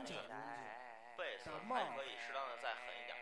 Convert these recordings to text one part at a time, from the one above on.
安全工具被子还可以适当的再狠一点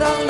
dan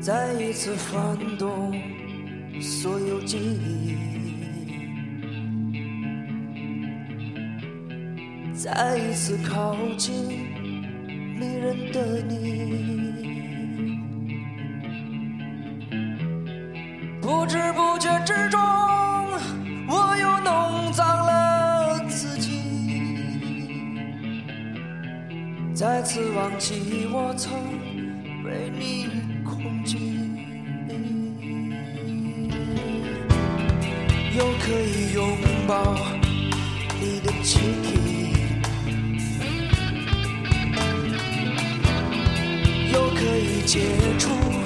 再一次翻动所有记忆再一次靠近迷人的你。不知不觉之中我又弄脏了自己。再次忘记我曾被你解除